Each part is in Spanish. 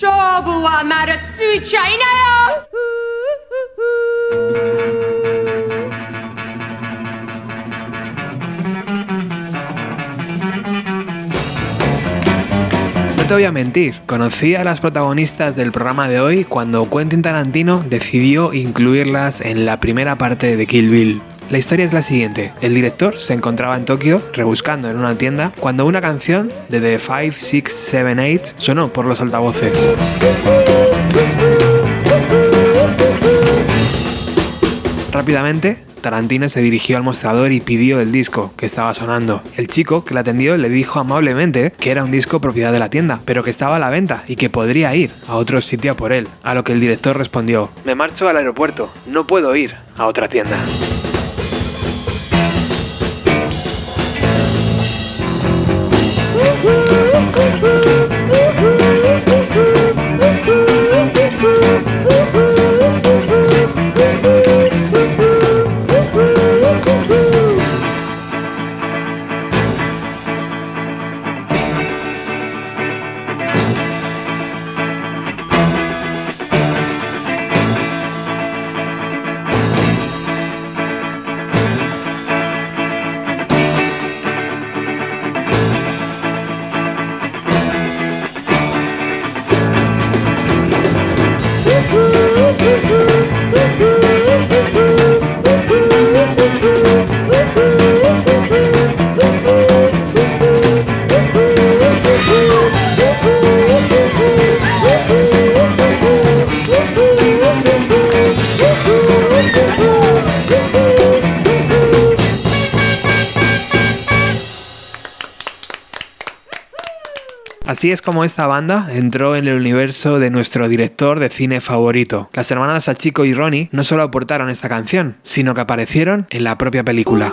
쇼부와 마르츠 차이나요. te voy a mentir, conocí a las protagonistas del programa de hoy cuando Quentin Tarantino decidió incluirlas en la primera parte de Kill Bill. La historia es la siguiente. El director se encontraba en Tokio rebuscando en una tienda cuando una canción de The 5, 6, 7, 8 sonó por los altavoces. Rápidamente, Tarantino se dirigió al mostrador y pidió el disco que estaba sonando. El chico que la atendió le dijo amablemente que era un disco propiedad de la tienda, pero que estaba a la venta y que podría ir a otro sitio por él. A lo que el director respondió, me marcho al aeropuerto, no puedo ir a otra tienda. Así es como esta banda entró en el universo de nuestro director de cine favorito. Las hermanas Sachiko y Ronnie no solo aportaron esta canción, sino que aparecieron en la propia película.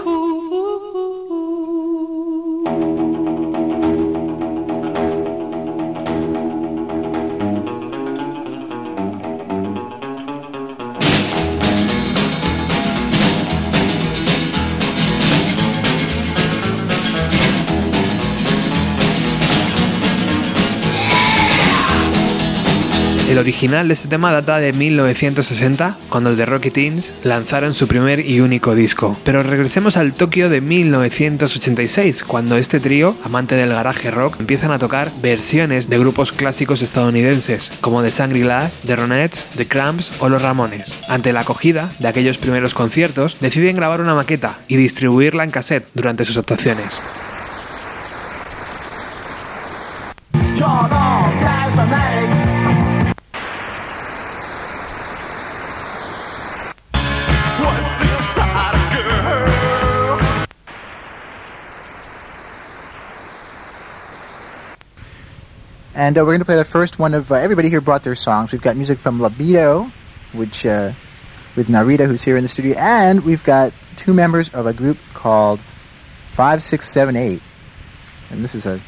El original de este tema data de 1960, cuando The Rocky Teens lanzaron su primer y único disco. Pero regresemos al Tokio de 1986, cuando este trío, amante del garaje rock, empiezan a tocar versiones de grupos clásicos estadounidenses, como The Shangri-Las, The Ronettes, The Cramps o Los Ramones. Ante la acogida de aquellos primeros conciertos, deciden grabar una maqueta y distribuirla en cassette durante sus actuaciones. And uh, we're going to play the first one of uh, everybody here brought their songs. We've got music from Libido, which uh, with Narita, who's here in the studio, and we've got two members of a group called Five Six Seven Eight. And this is a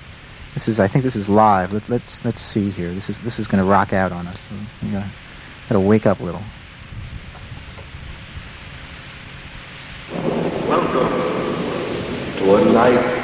this is I think this is live. Let, let's let's see here. This is this is going to rock out on us. You gotta, gotta wake up a little. Welcome to a night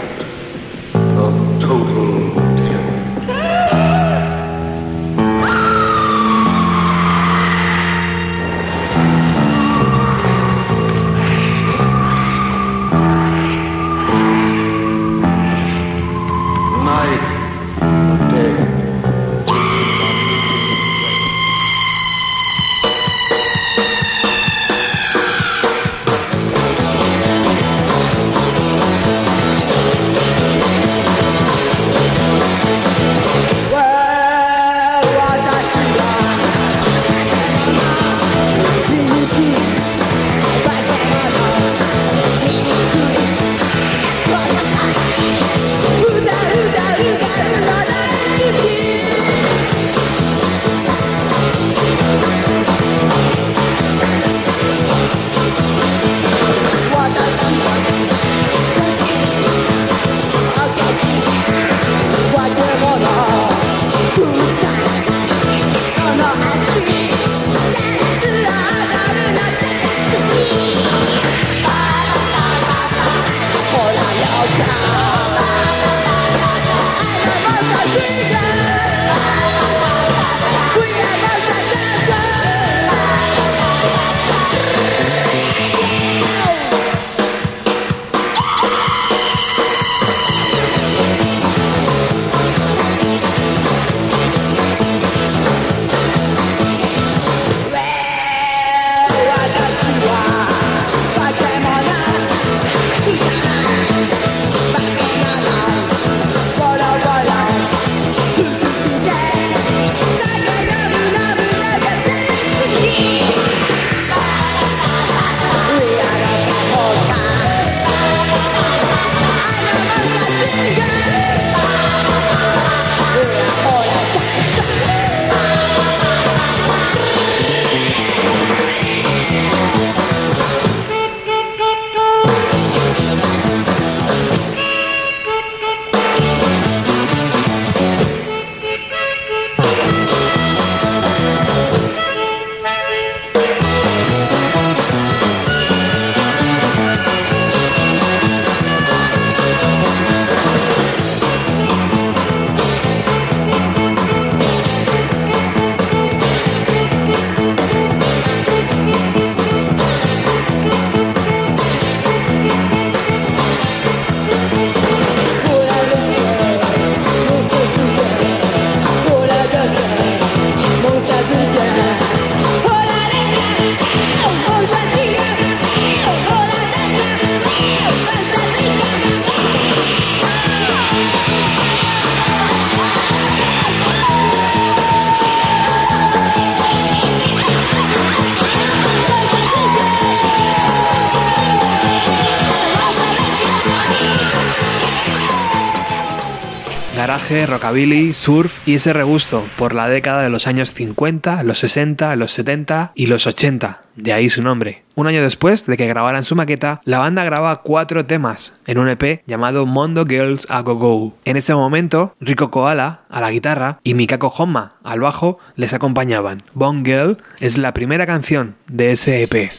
rockabilly, surf y ese regusto por la década de los años 50, los 60, los 70 y los 80. De ahí su nombre. Un año después de que grabaran su maqueta, la banda graba cuatro temas en un EP llamado Mondo Girls A Go Go. En ese momento, Rico Koala a la guitarra y Mikako Honma al bajo les acompañaban. Bone Girl es la primera canción de ese EP.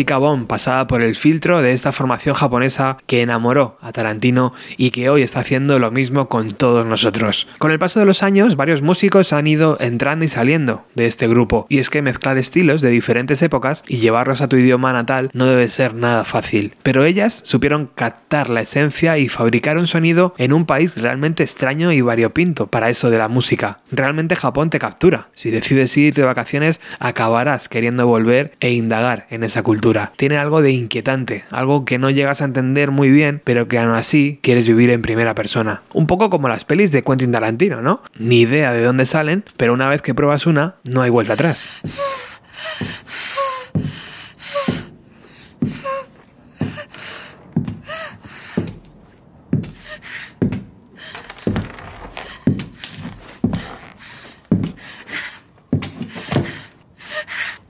Chica pasada por el filtro de esta formación japonesa que enamoró a Tarantino y que hoy está haciendo lo mismo con todos nosotros. Con el paso de los años, varios músicos han ido entrando y saliendo de este grupo, y es que mezclar estilos de diferentes épocas y llevarlos a tu idioma natal no debe ser nada fácil. Pero ellas supieron captar la esencia y fabricar un sonido en un país realmente extraño y variopinto para eso de la música. Realmente Japón te captura. Si decides ir de vacaciones, acabarás queriendo volver e indagar en esa cultura Tiene algo de inquietante, algo que no llegas a entender muy bien, pero que aún así quieres vivir en primera persona. Un poco como las pelis de Quentin Tarantino, ¿no? Ni idea de dónde salen, pero una vez que pruebas una, no hay vuelta atrás.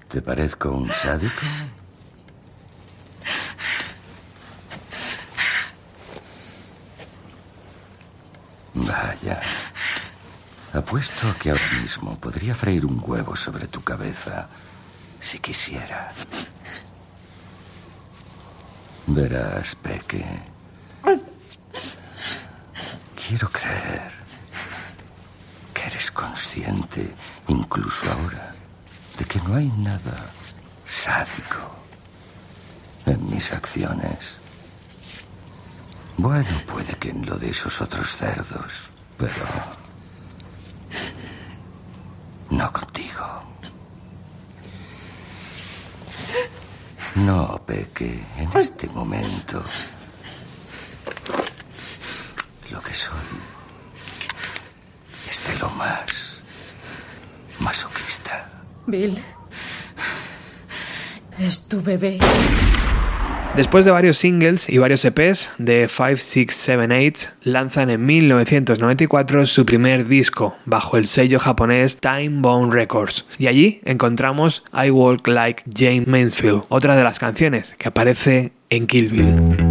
¿Te parezco un sádico? Apuesto a que ahora mismo podría freír un huevo sobre tu cabeza si quisiera. Verás, Peque. Quiero creer que eres consciente, incluso ahora, de que no hay nada sádico en mis acciones. Bueno, puede que en lo de esos otros cerdos, pero no contigo. No, Peque, en este momento lo que soy es de lo más masoquista. Bill. Es tu bebé. Después de varios singles y varios EPs de 5, 6, 7, 8, lanzan en 1994 su primer disco bajo el sello japonés Time Bone Records. Y allí encontramos I Walk Like Jane Mansfield, otra de las canciones que aparece en Kill Bill.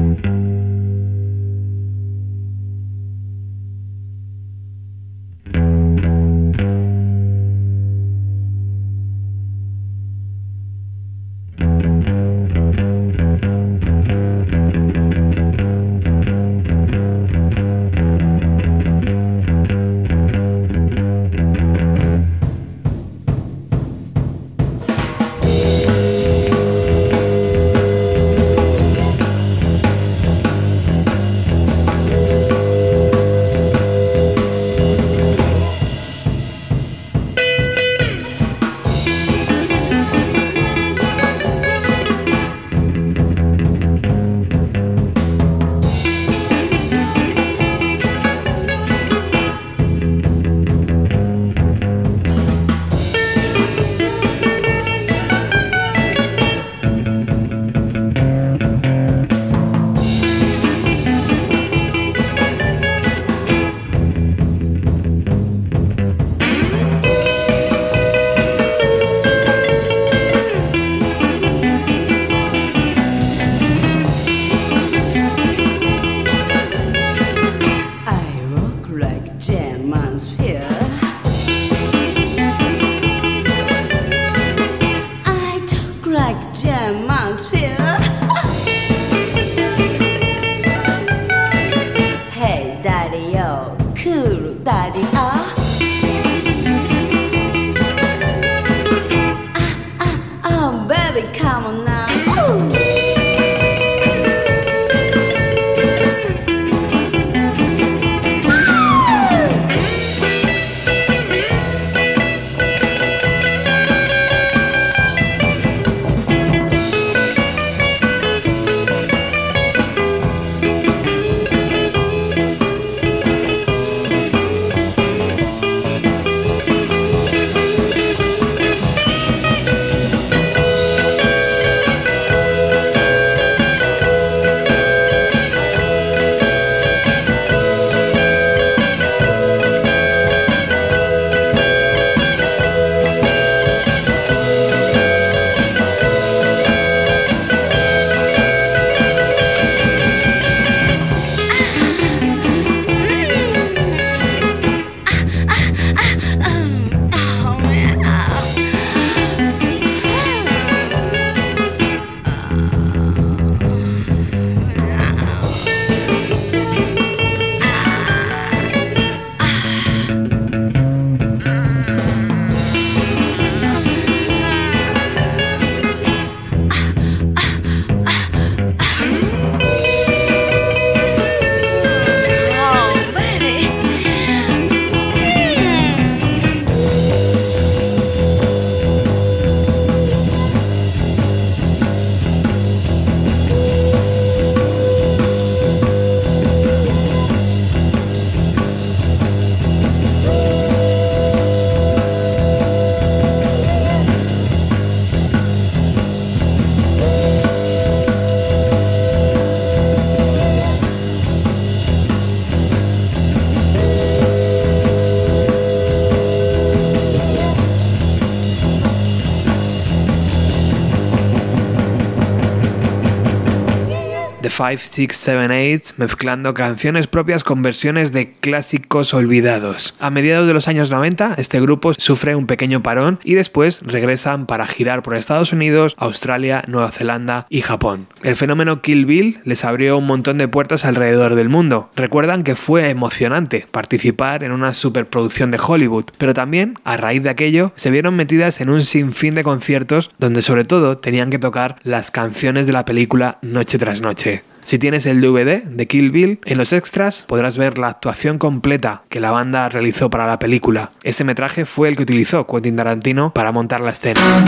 The 5, 6, 7, 8, mezclando canciones propias con versiones de clásicos olvidados. A mediados de los años 90, este grupo sufre un pequeño parón y después regresan para girar por Estados Unidos, Australia, Nueva Zelanda y Japón. El fenómeno Kill Bill les abrió un montón de puertas alrededor del mundo. Recuerdan que fue emocionante participar en una superproducción de Hollywood, pero también, a raíz de aquello, se vieron metidas en un sinfín de conciertos donde sobre todo tenían que tocar las canciones de la película noche tras noche. Si tienes el DVD de Kill Bill, en los extras podrás ver la actuación completa que la banda realizó para la película. Ese metraje fue el que utilizó Quentin Tarantino para montar la escena.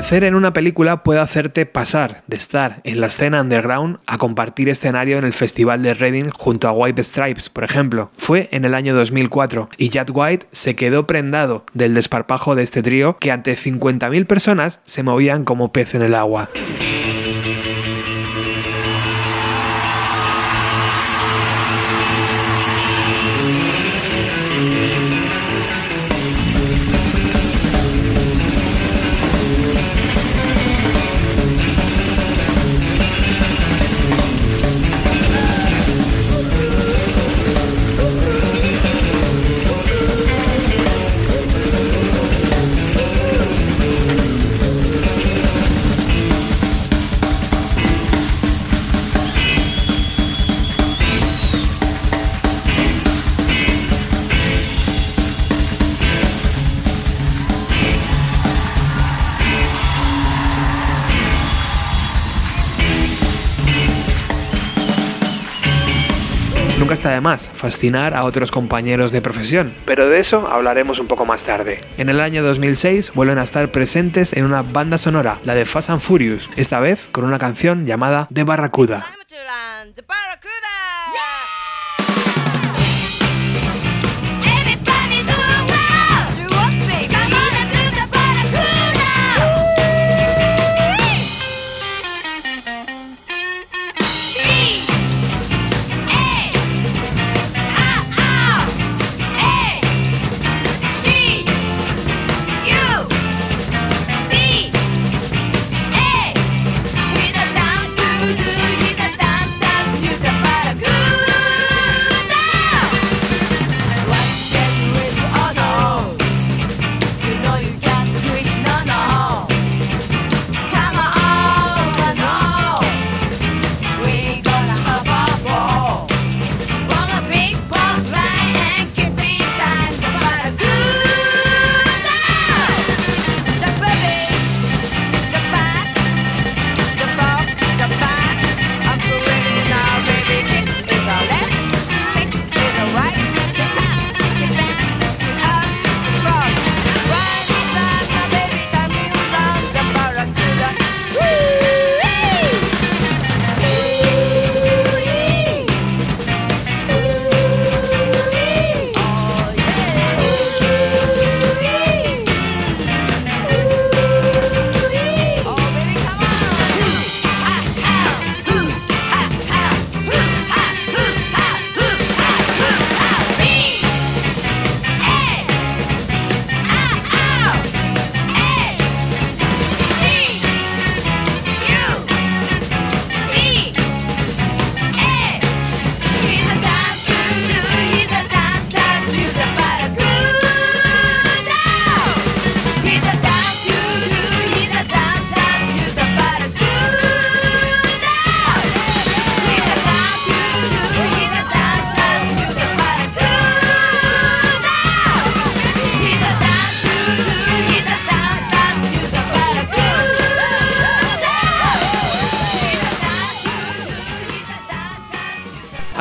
Aparecer en una película puede hacerte pasar de estar en la escena underground a compartir escenario en el Festival de Reading junto a White Stripes, por ejemplo. Fue en el año 2004 y Jack White se quedó prendado del desparpajo de este trío que ante 50.000 personas se movían como pez en el agua. Nunca está de más fascinar a otros compañeros de profesión, pero de eso hablaremos un poco más tarde. En el año 2006 vuelven a estar presentes en una banda sonora, la de Fast and Furious, esta vez con una canción llamada The Barracuda. Everybody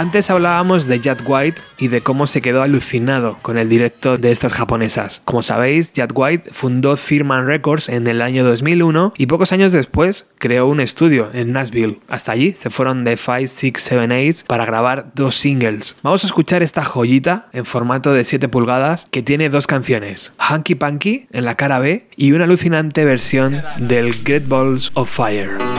Antes hablábamos de Jack White y de cómo se quedó alucinado con el directo de estas japonesas. Como sabéis, Jack White fundó Thirman Records en el año 2001 y pocos años después creó un estudio en Nashville. Hasta allí se fueron de 5, 6, 7, 8 para grabar dos singles. Vamos a escuchar esta joyita en formato de 7 pulgadas que tiene dos canciones, Hanky Panky en la cara B y una alucinante versión del Great Balls of Fire.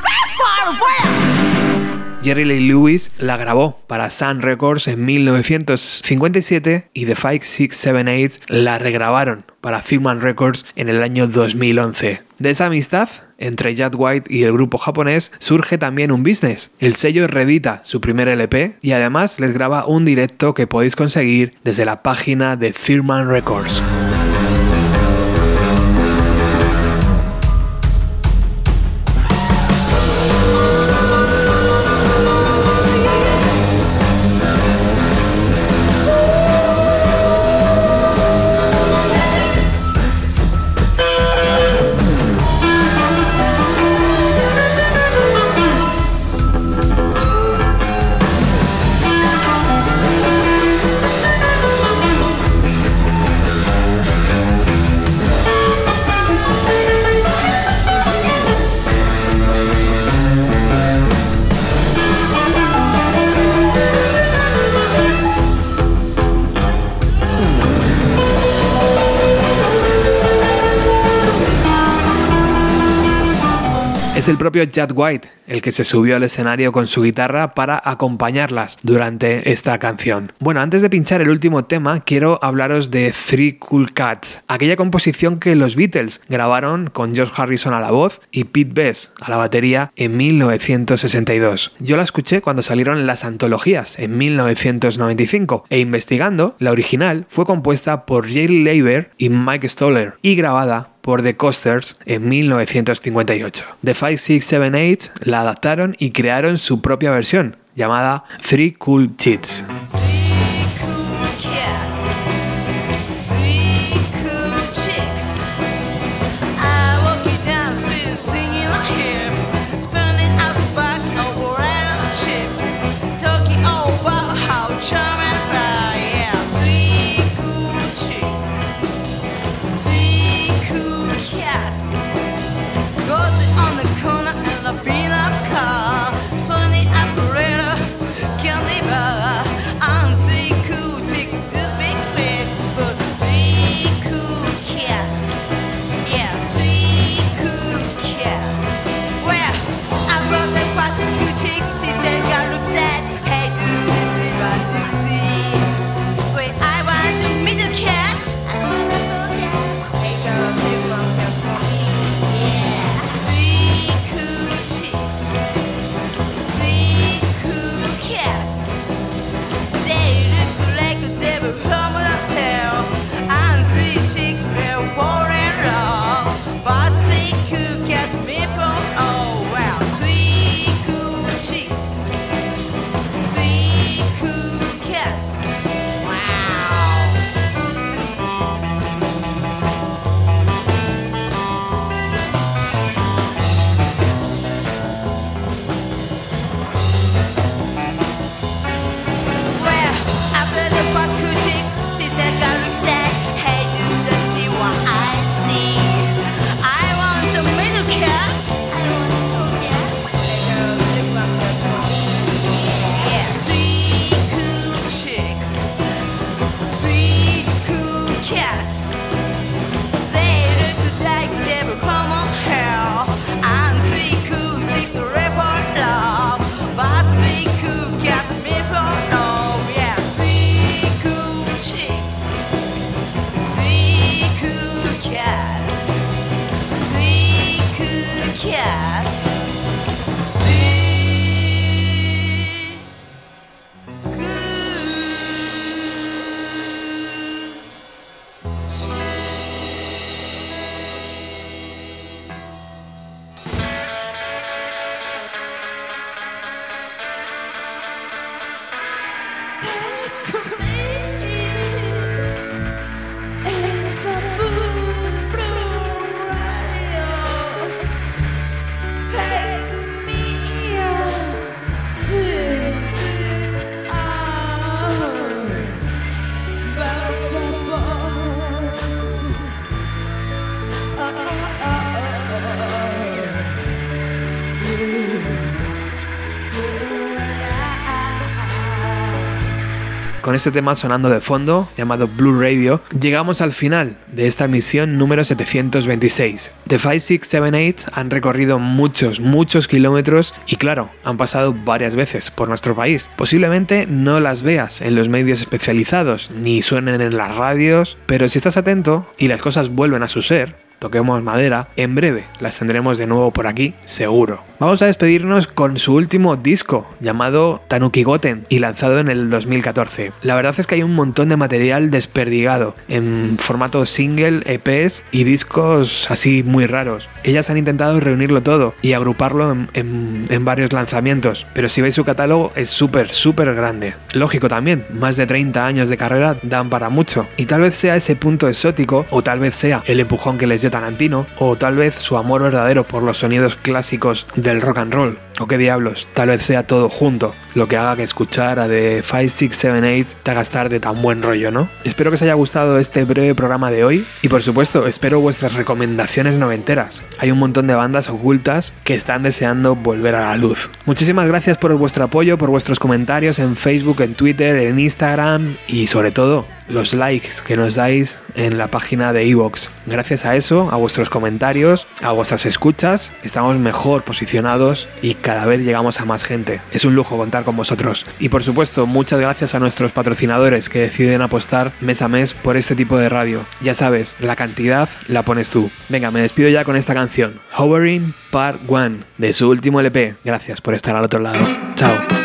Jerry Lee Lewis la grabó para Sun Records en 1957 y The 5678 la regrabaron para Thurman Records en el año 2011. De esa amistad entre Jack White y el grupo japonés surge también un business. El sello reedita su primer LP y además les graba un directo que podéis conseguir desde la página de Thurman Records. Es el propio Jack White el que se subió al escenario con su guitarra para acompañarlas durante esta canción. Bueno, antes de pinchar el último tema, quiero hablaros de Three Cool Cats, aquella composición que los Beatles grabaron con George Harrison a la voz y Pete Best a la batería en 1962. Yo la escuché cuando salieron las antologías en 1995 e investigando, la original fue compuesta por Jerry Leiber y Mike Stoller y grabada por The Coasters en 1958. The 5678 la adaptaron y crearon su propia versión, llamada Three Cool Chits. Con este tema sonando de fondo, llamado Blue Radio, llegamos al final de esta misión número 726. The 5678 han recorrido muchos, muchos kilómetros y claro, han pasado varias veces por nuestro país. Posiblemente no las veas en los medios especializados ni suenen en las radios, pero si estás atento y las cosas vuelven a su ser, toquemos madera, en breve las tendremos de nuevo por aquí, seguro. Vamos a despedirnos con su último disco, llamado Tanuki Goten, y lanzado en el 2014. La verdad es que hay un montón de material desperdigado, en formato single, EPs y discos así muy raros. Ellas han intentado reunirlo todo y agruparlo en, en varios lanzamientos, pero si veis su catálogo es súper, súper grande. Lógico también, más de 30 años de carrera dan para mucho, y tal vez sea ese punto exótico, o tal vez sea el empujón que les dio Tarantino, o tal vez su amor verdadero por los sonidos clásicos del rock and roll, o qué diablos, tal vez sea todo junto, lo que haga que escuchar a The 5678 te haga estar de tan buen rollo, ¿no? Espero que os haya gustado este breve programa de hoy, y por supuesto, espero vuestras recomendaciones noventeras. Hay un montón de bandas ocultas que están deseando volver a la luz. Muchísimas gracias por vuestro apoyo, por vuestros comentarios en Facebook, en Twitter, en Instagram, y sobre todo, los likes que nos dais en la página de Evox. Gracias a eso, a vuestros comentarios, a vuestras escuchas, estamos mejor posicionados y vez llegamos a más gente. Es un lujo contar con vosotros. Y por supuesto, muchas gracias a nuestros patrocinadores que deciden apostar mes a mes por este tipo de radio. Ya sabes, la cantidad la pones tú. Venga, me despido ya con esta canción, Hovering Part 1, de su último LP. Gracias por estar al otro lado. Chao.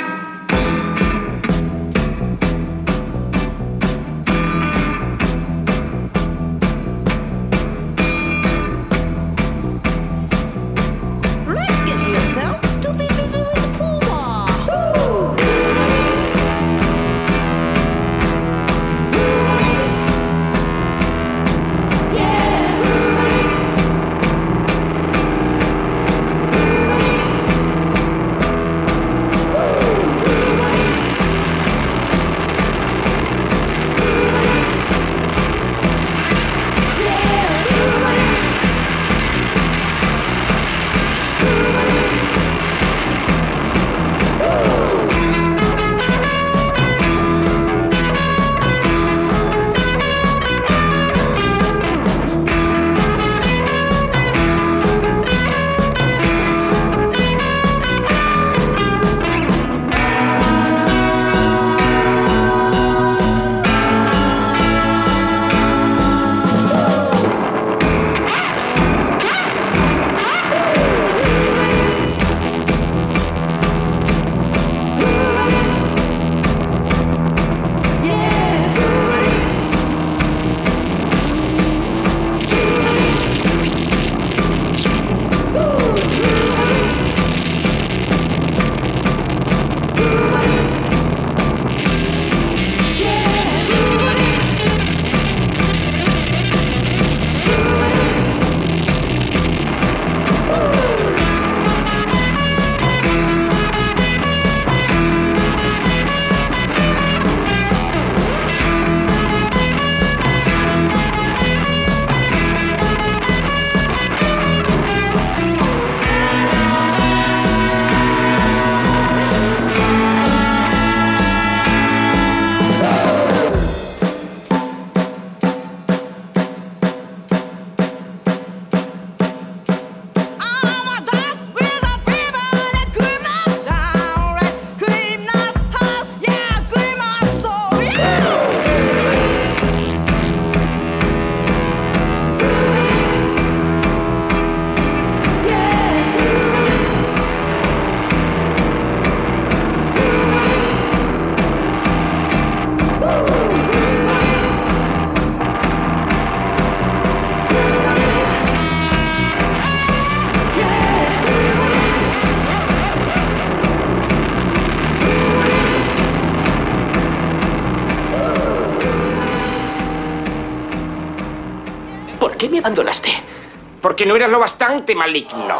Porque no eras lo bastante maligno.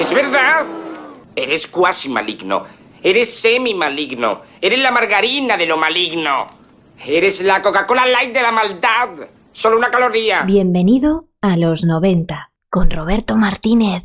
¿Es verdad? Eres cuasi maligno. Eres semi maligno. Eres la margarina de lo maligno. Eres la Coca-Cola Light de la maldad. Solo una caloría. Bienvenido a los 90 con Roberto Martínez.